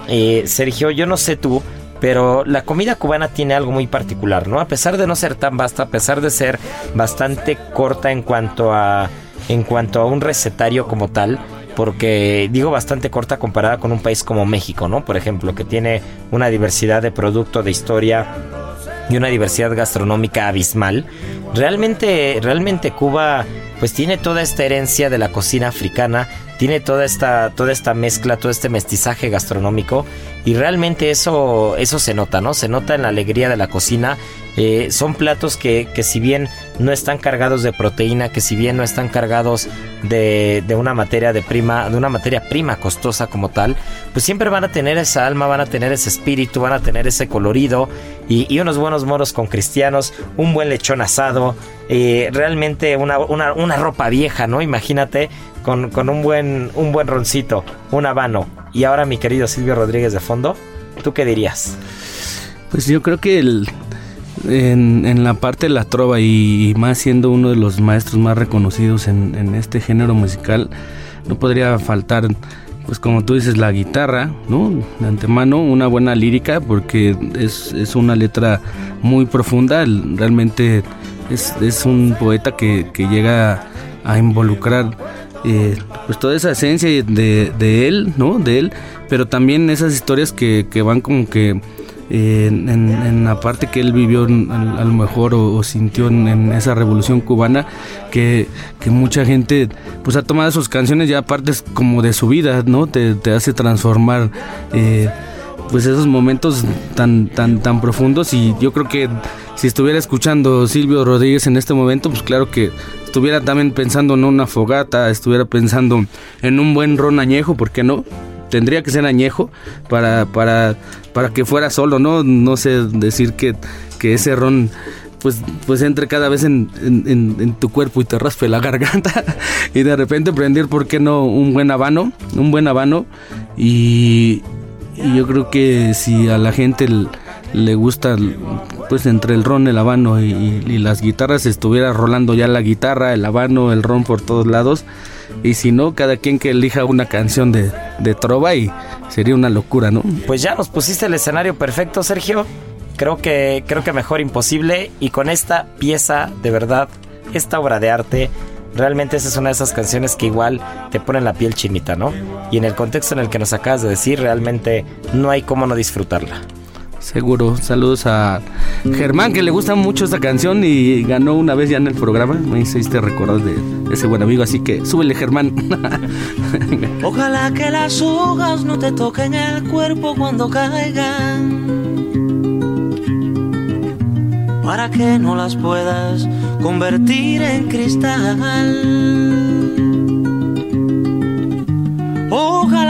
eh, Sergio, yo no sé tú, pero la comida cubana tiene algo muy particular, ¿no? A pesar de no ser tan vasta, a pesar de ser bastante corta en cuanto a en cuanto a un recetario como tal, porque digo bastante corta comparada con un país como México, ¿no? Por ejemplo, que tiene una diversidad de producto, de historia y una diversidad gastronómica abismal. Realmente, realmente Cuba pues tiene toda esta herencia de la cocina africana, tiene toda esta, toda esta mezcla, todo este mestizaje gastronómico y realmente eso, eso se nota, ¿no? Se nota en la alegría de la cocina. Eh, son platos que, que si bien no están cargados de proteína, que si bien no están cargados de, de una materia de prima, de una materia prima costosa como tal, pues siempre van a tener esa alma, van a tener ese espíritu, van a tener ese colorido y, y unos buenos moros con cristianos, un buen lechón asado, eh, realmente una, una, una ropa vieja, ¿no? Imagínate con, con un buen un buen roncito, un habano. Y ahora mi querido Silvio Rodríguez de fondo, ¿tú qué dirías? Pues yo creo que el, en, en la parte de la trova y, más siendo uno de los maestros más reconocidos en, en este género musical, no podría faltar, pues como tú dices, la guitarra, ¿no? De antemano, una buena lírica, porque es, es una letra muy profunda, realmente es, es un poeta que, que llega a involucrar eh, pues toda esa esencia de, de él, ¿no? De él, pero también esas historias que, que van como que eh, en, la parte que él vivió a, lo mejor o, sintió en, esa revolución cubana que, que mucha gente pues ha tomado sus canciones ya partes como de su vida no te, te hace transformar eh, pues esos momentos tan tan tan profundos y yo creo que si estuviera escuchando Silvio Rodríguez en este momento pues claro que estuviera también pensando en una fogata estuviera pensando en un buen ron añejo ¿por qué no? Tendría que ser añejo para, para, para que fuera solo, ¿no? No sé decir que, que ese ron pues, pues entre cada vez en, en- tu cuerpo y te raspe la garganta [laughs] y de repente prender, ¿por qué no? Un buen habano, un buen habano y, yo creo que si a la gente le gusta pues entre el ron, el habano y, y- y las guitarras estuviera rolando ya la guitarra, el habano, el ron por todos lados y si no, cada quien que elija una canción de, de trova y sería una locura, ¿no? Pues ya nos pusiste el escenario perfecto, Sergio. Creo que, creo que mejor imposible. Y con esta pieza, de verdad, esta obra de arte, realmente esa es una de esas canciones que igual te ponen la piel chinita, ¿no? Y en el contexto en el que nos acabas de decir, realmente no hay cómo no disfrutarla. Seguro. Saludos a Germán, que le gusta mucho esta canción y ganó una vez ya en el programa. Me hiciste recordar de ese buen amigo, así que súbele, Germán. [laughs] Ojalá que las hojas no te toquen el cuerpo cuando caigan. Para que no las puedas convertir en cristal.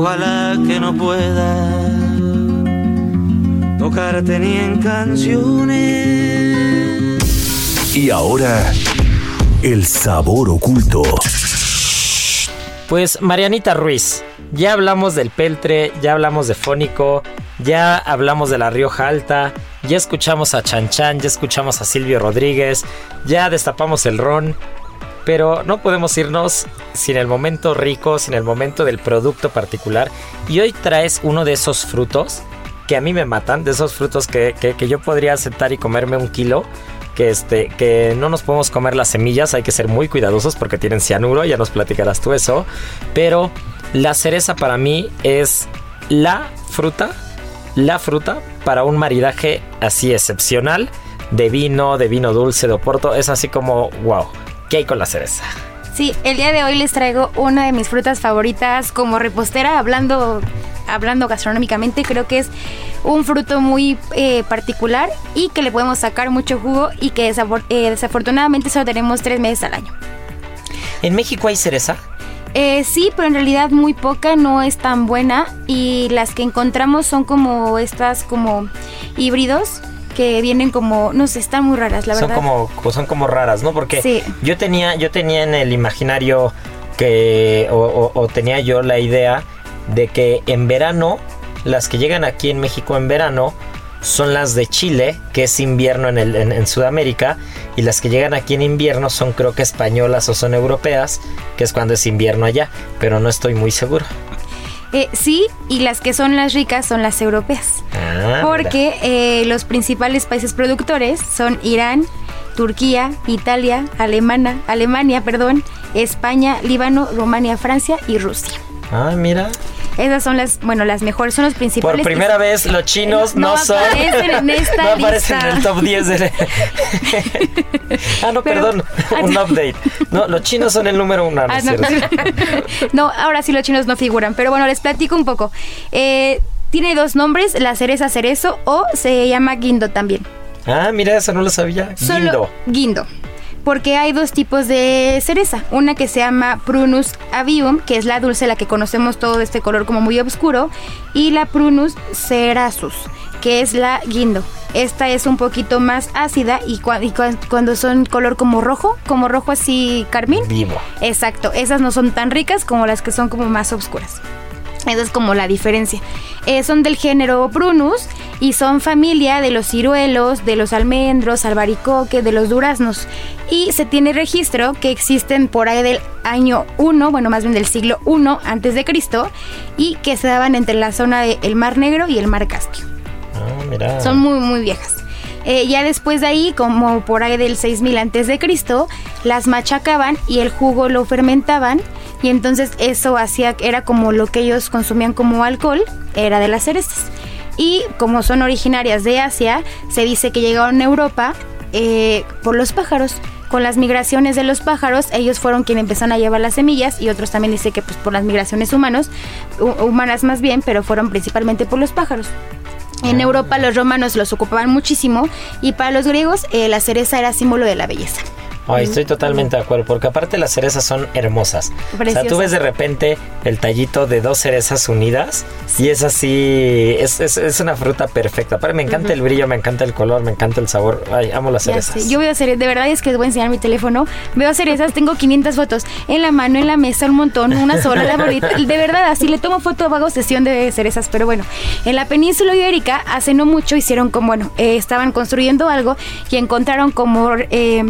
Ojalá que no pueda tocarte ni en canciones. Y ahora, el sabor oculto. Pues Marianita Ruiz, ya hablamos del Peltre, ya hablamos de Fónico, ya hablamos de la Rioja Alta, ya escuchamos a Chan Chan, ya escuchamos a Silvio Rodríguez, ya destapamos el ron, pero no podemos irnos sin el momento rico, sin el momento del producto particular. Y hoy traes uno de esos frutos que a mí me matan, de esos frutos que, que- yo podría aceptar y comerme un kilo. Que, este, que no nos podemos comer las semillas, hay que ser muy cuidadosos porque tienen cianuro, ya nos platicarás tú eso. Pero la cereza para mí es la fruta, la fruta para un maridaje así excepcional de vino, de vino dulce, de oporto. Es así como, wow, ¿qué hay con la cereza? Sí, el día de hoy les traigo una de mis frutas favoritas como repostera, hablando, hablando gastronómicamente, creo que es un fruto muy eh, particular y que le podemos sacar mucho jugo y que eh, desafortunadamente solo tenemos tres meses al año. ¿En México hay cereza? Eh, sí, pero en realidad muy poca, no es tan buena y las que encontramos son como estas como híbridos que vienen como, no sé, están muy raras, la son verdad. como son como raras, ¿no? Porque Sí. yo tenía yo tenía en el imaginario que, o, o- o tenía yo la idea de que en verano, las que llegan aquí en México en verano, son las de Chile, que es invierno en, el, en, en Sudamérica, y las que llegan aquí en invierno son creo que españolas o son europeas, que es cuando es invierno allá, pero no estoy muy seguro. Eh, sí, y las que son las ricas son las europeas. Ah, Porque eh, los principales países productores son Irán, Turquía, Italia, Alemana, Alemania, perdón, España, Líbano, Rumania, Francia y Rusia. Ah, mira. Esas son las, bueno, las mejores, son los principales. Por primera vez los chinos no, No son aparecen en esta no aparecen lista. en el top 10 de [laughs] Ah, no, Pero- perdón, un update. No, los chinos son el número uno. no Ah, [laughs] no. ahora sí los chinos no figuran, pero bueno, les platico un poco. Eh, tiene dos nombres, la cereza cerezo o se llama guindo también. Ah, mira, eso no lo sabía. Solo Guindo. guindo. Porque hay dos tipos de cereza. Una que se llama Prunus avium, que es la dulce, la que conocemos todo de este color como muy oscuro. Y la Prunus cerasus, que es la guindo. Esta es un poquito más ácida y, cua- y cua- cuando son color como rojo, como rojo así carmín. Vivo. Exacto, esas no son tan ricas como las que son como más oscuras. Esa es como la diferencia. Eh, son del género Prunus y son familia de los ciruelos, de los almendros, albaricoque, de los duraznos. Y se tiene registro que existen por ahí del año 1, bueno, más bien del siglo 1 antes de Cristo, y que se daban entre la zona del Mar Negro y el Mar Caspio. Ah, mira. Son muy, muy viejas. Eh, ya después de ahí, como por ahí del 6000 antes de Cristo, las machacaban y el jugo lo fermentaban y entonces eso hacía era como lo que ellos consumían como alcohol, era de las cerezas. Y como son originarias de Asia, se dice que llegaron a Europa eh, por los pájaros. Con las migraciones de los pájaros, ellos fueron quienes empezaron a llevar las semillas y otros también dice que pues por las migraciones humanos, hu- humanas más bien, pero fueron principalmente por los pájaros. En Europa los romanos los ocupaban muchísimo y para los griegos eh, la cereza era símbolo de la belleza. Ay, estoy totalmente de acuerdo, porque aparte las cerezas son hermosas. O sea, tú ves de repente el tallito de dos cerezas unidas y es así, es, es, es una fruta perfecta. Me encanta el brillo, me encanta el color, me encanta el sabor. Ay, amo las cerezas. Yo veo cerezas, de verdad es que les voy a enseñar mi teléfono. Veo cerezas, tengo 500 fotos en la mano, en la mesa, un montón, una sola, la. De verdad, así le tomo foto, hago sesión de cerezas. Pero bueno, en la península ibérica hace no mucho hicieron como, bueno, eh, estaban construyendo algo y encontraron como eh,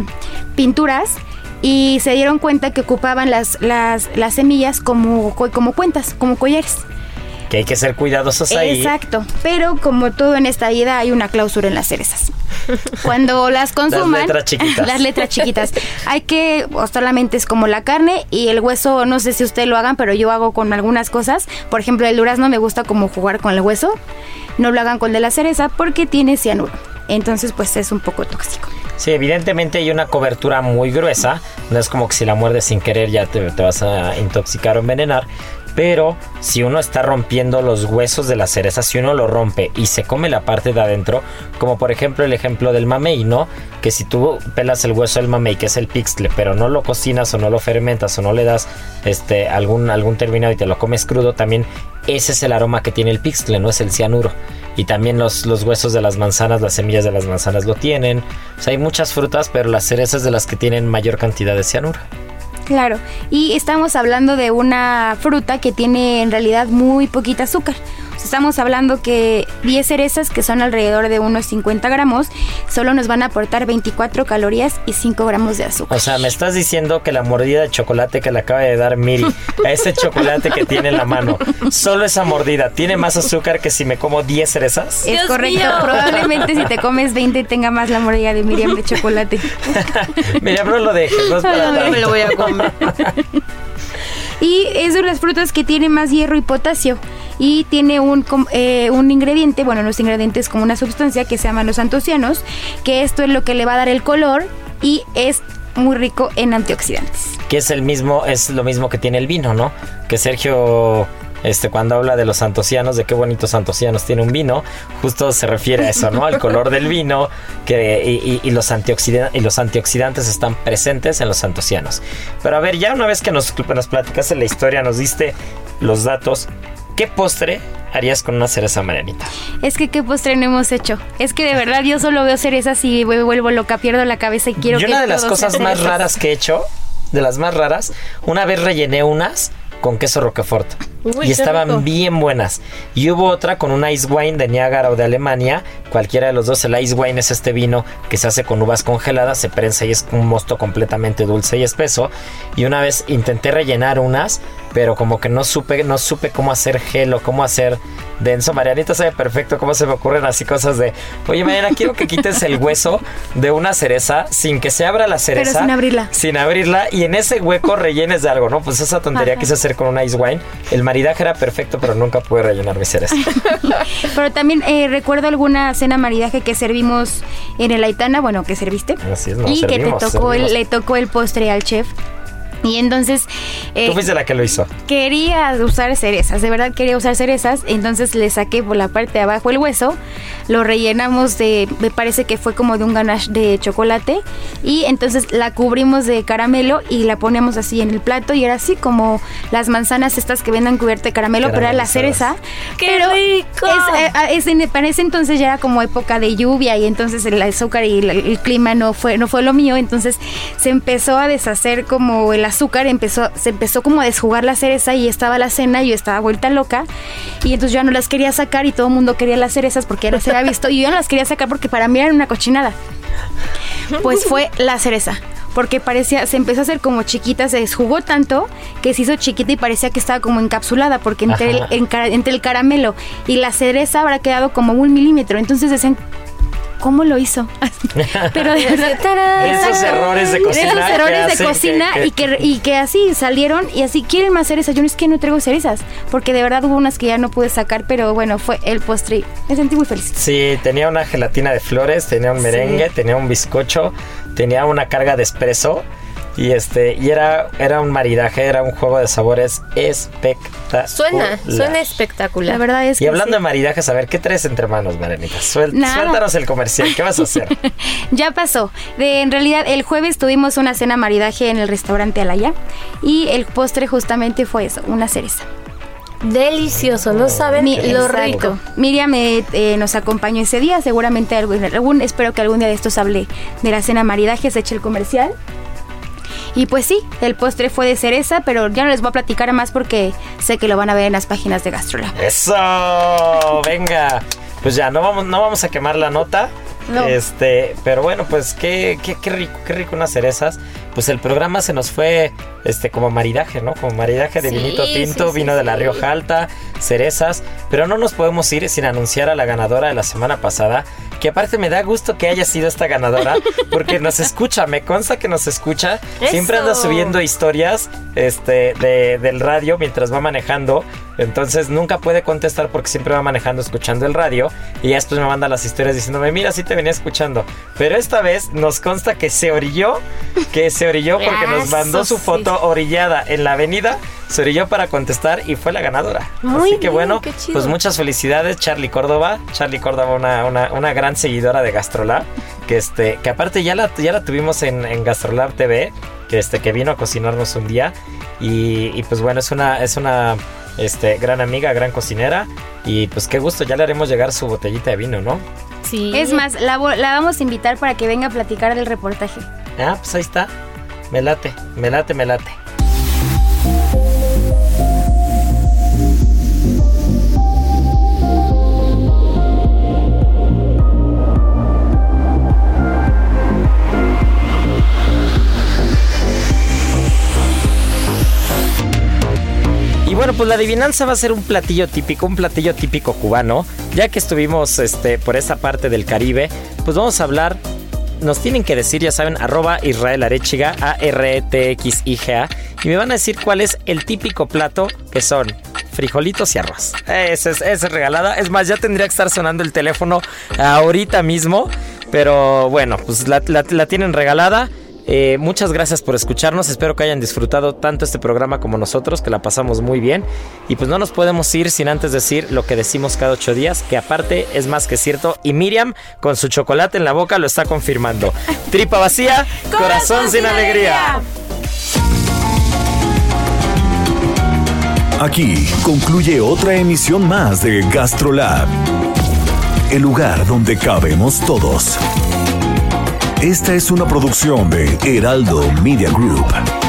pinturas. Y se dieron cuenta que ocupaban las, las, las semillas como, co- como cuentas, como collares. Que hay que ser cuidadosos ahí. Exacto, pero como todo en esta vida hay una cláusula en las cerezas. Cuando [laughs] las consuman, letras chiquitas. las letras chiquitas, hay que, o solamente es como la carne y el hueso, no sé si ustedes lo hagan, pero yo hago con algunas cosas. Por ejemplo, el durazno me gusta como jugar con el hueso. No lo hagan con el de la cereza porque tiene cianuro. Entonces, pues es un poco tóxico. Sí, evidentemente hay una cobertura muy gruesa. No es como que si la muerdes sin querer ya te, vas a intoxicar o envenenar. Pero si uno está rompiendo los huesos de la cereza, si uno lo rompe y se come la parte de adentro, como por ejemplo el ejemplo del mamey, ¿no? Que si tú pelas el hueso del mamey, que es el pixtle, pero no lo cocinas o no lo fermentas o no le das este algún, algún terminado y te lo comes crudo, también ese es el aroma que tiene el pixtle, no es el cianuro. Y también los, los huesos de las manzanas, las semillas de las manzanas lo tienen. O sea, hay muchas frutas, pero las cerezas de las que tienen mayor cantidad de cianuro. Claro, y estamos hablando de una fruta que tiene en realidad muy poquita azúcar. Estamos hablando que 10 cerezas, que son alrededor de unos 50 gramos, solo nos van a aportar 24 calorías y 5 gramos de azúcar. O sea, me estás diciendo que la mordida de chocolate que le acaba de dar Miri a [laughs] ese chocolate que tiene en la mano, solo esa mordida tiene más azúcar que si me como 10 cerezas. es Dios correcto, mío. probablemente si te comes 20 tenga más la mordida de Miriam de chocolate. [laughs] Mira, no lo dejes, no es para No me lo voy a comer. [laughs] Y es de las frutas que tiene más hierro y potasio. Y tiene un, eh, un ingrediente, bueno, los ingredientes como una sustancia que se llaman los antocianos, que esto es lo que le va a dar el color y es muy rico en antioxidantes. Que es el mismo, es lo mismo que tiene el vino, ¿no? Que Sergio, este, cuando habla de los antocianos, de qué bonitos antocianos tiene un vino, justo se refiere a eso, ¿no? Al color del vino, que, y, y- y los y los antioxidantes están presentes en los antocianos. Pero a ver, ya una vez que nos, nos platicaste la historia, nos diste los datos, ¿qué postre harías con una cereza marianita? Es que qué postre no hemos hecho. Es que de verdad yo solo veo cerezas y me vuelvo loca, pierdo la cabeza y quiero Yo que una de las cosas más raras que he hecho de las más raras. Una vez rellené unas con queso roquefort. Uy, y estaban rico. bien buenas. Y hubo otra con un ice wine de Niágara o de Alemania. Cualquiera de los dos. El ice wine es este vino que se hace con uvas congeladas, se prensa y es un mosto completamente dulce y espeso. Y una vez intenté rellenar unas, pero como que no supe, no supe cómo hacer gel o cómo hacer denso. Marianita sabe perfecto cómo se me ocurren así cosas de, oye Mariana, quiero que quites el hueso de una cereza sin que se abra la cereza. sin abrirla. Sin abrirla y en ese hueco rellenes de algo, ¿no? Pues esa tontería Ajá. quise hacer con un ice wine. El maridaje era perfecto, pero nunca pude rellenar mi cereza. [laughs] Pero también eh, recuerdo alguna cena maridaje que servimos en el Aitana, bueno, que serviste. Así es, no, y que servimos, te tocó el, le tocó el postre al chef. Y entonces eh, Tú fuiste la que lo hizo. quería usar cerezas, de verdad quería usar cerezas, entonces le saqué por la parte de abajo el hueso, lo rellenamos de, me parece que fue como de un ganache de chocolate, y entonces la cubrimos de caramelo y la ponemos así en el plato, y era así como las manzanas estas que venden cubierta de caramelo, pero era la cereza. ¡Qué pero rico! es- eh, ah, es para ese entonces ya era como época de lluvia y entonces el azúcar y el, el clima no fue, no fue lo mío, entonces se empezó a deshacer como el azúcar, empezó, se empezó como a desjugar la cereza y estaba la cena y yo estaba vuelta loca y entonces yo no las quería sacar y todo el mundo quería las cerezas porque ya había visto y yo no las quería sacar porque para mí era una cochinada. Pues fue la cereza. Porque parecía, se empezó a hacer como chiquita, se desjugó tanto que se hizo chiquita y parecía que estaba como encapsulada, porque entre el, en entre el caramelo y la cereza habrá quedado como un milímetro. Entonces decían, ¿cómo lo hizo? [laughs] Pero de verdad, ¡Tarán! Esos errores de cocina. esos errores de hacen cocina que- y, que, y que así salieron y así quieren más cerezas. Yo no es que no traigo cerezas, porque de verdad hubo unas que ya no pude sacar, pero bueno, fue el postre. Me sentí muy feliz. Sí, tenía una gelatina de flores, tenía un merengue, tenía un bizcocho, tenía una carga de espresso. Y este, y era, era un maridaje, era un juego de sabores espectacular. Suena, suena espectacular. La verdad es que Y hablando sí. de maridajes, a ver, ¿qué traes entre manos, Marenita? Suel-. Suéltanos el comercial, ¿qué vas a hacer? [laughs] Ya pasó. De, en realidad, el jueves tuvimos una cena maridaje en el restaurante Alaya y el postre justamente fue eso, una cereza. Delicioso, no saben Mi- lo exacto. rico. Miriam eh, eh, nos acompañó ese día, seguramente algún, algún- espero que algún día de estos hable de la cena maridaje, se eche el comercial. Y pues sí, el postre fue de cereza, pero ya no les voy a platicar más porque sé que lo van a ver en las páginas de Gastrolab. Eso, venga. Pues ya, no vamos, no vamos a quemar la nota. No. Este, pero bueno, pues qué, qué, qué rico, qué rico unas cerezas. Pues el programa se nos fue este como maridaje, ¿no? Como maridaje de Sí, vinito tinto, sí, sí, vino de la. Rioja Alta, cerezas, pero no nos podemos ir sin anunciar a la ganadora de la semana pasada, que aparte me da gusto que haya sido esta ganadora, [laughs] porque nos escucha, me consta que nos escucha, siempre anda subiendo historias este de, del radio mientras va manejando, entonces nunca puede contestar porque siempre va manejando escuchando el radio y ya después me manda las historias diciéndome, mira, sí te venía escuchando, pero esta vez nos consta que se orilló, que se orilló porque nos mandó su foto orillada en la avenida, se orilló para contestar y fue la ganadora. Muy Así que bien, bueno, pues muchas felicidades Charlie Córdoba, Charlie Córdoba una, una, una gran seguidora de Gastrolab, que este, que aparte ya la, ya la tuvimos en, en Gastrolab TV, que este, que vino a cocinarnos un día y, y pues bueno, es una, es una este, gran amiga, gran cocinera y pues qué gusto, ya le haremos llegar su botellita de vino, ¿no? Sí. Es más, la, la vamos a invitar para que venga a platicar del reportaje. Ah, pues ahí está, me late, me late, me late. Bueno, pues la adivinanza va a ser un platillo típico, un platillo típico cubano. Ya que estuvimos este, por esa parte del Caribe, pues vamos a hablar. Nos tienen que decir, ya saben, arroba Israel Arechiga, A-R-E-T-X-I-G-A. Y me van a decir cuál es el típico plato que son frijolitos y arroz. Esa es, regalada. Es más, ya tendría que estar sonando el teléfono ahorita mismo. Pero bueno, pues la tienen regalada. Eh, muchas gracias por escucharnos. Espero que hayan disfrutado tanto este programa como nosotros, que la pasamos muy bien. Y pues no nos podemos ir sin antes decir lo que decimos cada ocho días, que aparte es más que cierto. Y Miriam, con su chocolate en la boca, lo está confirmando. [laughs] Tripa vacía, corazón, sin alegría. Aquí concluye otra emisión más de Gastrolab, el lugar donde cabemos todos. Esta es una producción de Heraldo Media Group.